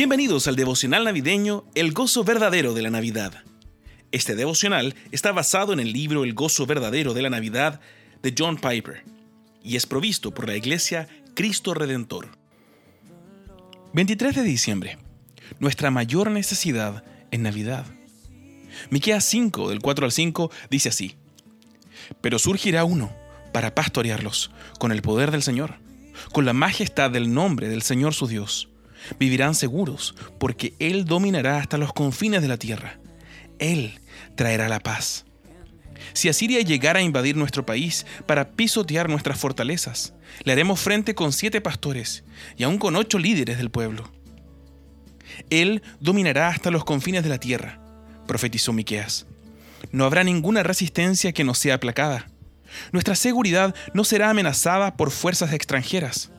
Bienvenidos al devocional navideño El gozo verdadero de la Navidad. Este devocional está basado en el libro El gozo verdadero de la Navidad de John Piper y es provisto por la iglesia Cristo Redentor. 23 de diciembre. Nuestra mayor necesidad en Navidad. Miqueas 5 del 4 al 5 dice así: Pero surgirá uno para pastorearlos con el poder del Señor, con la majestad del nombre del Señor su Dios Vivirán seguros, porque Él dominará hasta los confines de la tierra. Él traerá la paz. Si Asiria llegara a invadir nuestro país para pisotear nuestras fortalezas, le haremos frente con siete pastores y aún con ocho líderes del pueblo. Él dominará hasta los confines de la tierra, profetizó Miqueas. No habrá ninguna resistencia que no sea aplacada. Nuestra seguridad no será amenazada por fuerzas extranjeras.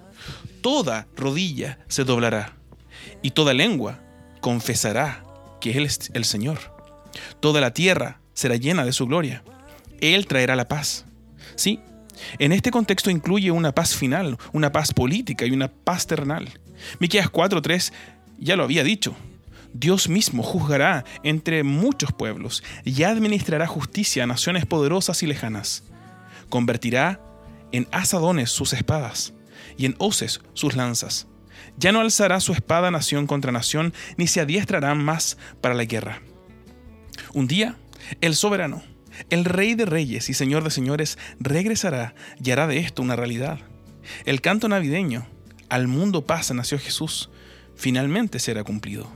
Toda rodilla se doblará y toda lengua confesará que Él es el Señor. Toda la tierra será llena de su gloria. Él traerá la paz. Sí, en este contexto incluye una paz final, una paz política y una paz terrenal. Miqueas 4:3 ya lo había dicho. Dios mismo juzgará entre muchos pueblos y administrará justicia a naciones poderosas y lejanas. Convertirá en asadones sus espadas y en hoces sus lanzas. Ya no alzará su espada nación contra nación, ni se adiestrarán más para la guerra. Un día, el soberano, el rey de reyes y señor de señores, regresará y hará de esto una realidad. El canto navideño, al mundo pasa nació Jesús, finalmente será cumplido.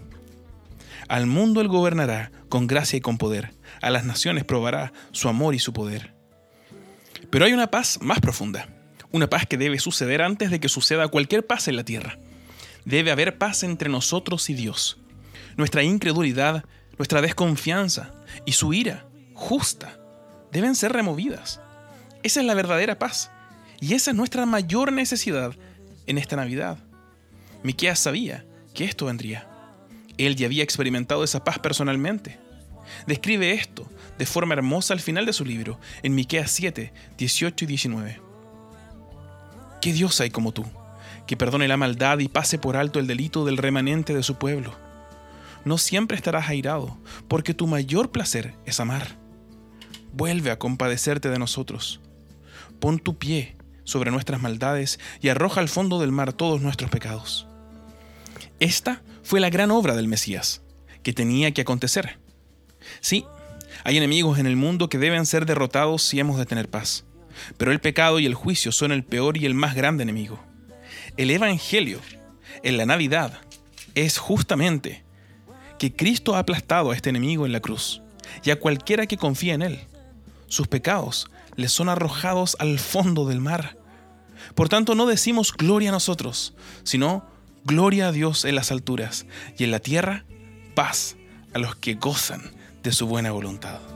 Al mundo él gobernará con gracia y con poder, a las naciones probará su amor y su poder. Pero hay una paz más profunda, una paz que debe suceder antes de que suceda cualquier paz en la tierra. Debe haber paz entre nosotros y Dios. Nuestra incredulidad, nuestra desconfianza y su ira justa deben ser removidas. Esa es la verdadera paz. Y esa es nuestra mayor necesidad en esta Navidad. Miqueas sabía que esto vendría. Él ya había experimentado esa paz personalmente. Describe esto de forma hermosa al final de su libro, en Miqueas 7, 18 y 19. ¿Qué Dios hay como tú? que perdone la maldad y pase por alto el delito del remanente de su pueblo. No siempre estarás airado, porque tu mayor placer es amar. Vuelve a compadecerte de nosotros. Pon tu pie sobre nuestras maldades y arroja al fondo del mar todos nuestros pecados. Esta fue la gran obra del Mesías, que tenía que acontecer. Sí, hay enemigos en el mundo que deben ser derrotados si hemos de tener paz, pero el pecado y el juicio son el peor y el más grande enemigo. El Evangelio en la Navidad es justamente que Cristo ha aplastado a este enemigo en la cruz y a cualquiera que confía en Él. Sus pecados les son arrojados al fondo del mar. Por tanto, no decimos gloria a nosotros, sino gloria a Dios en las alturas y en la tierra, paz a los que gozan de su buena voluntad.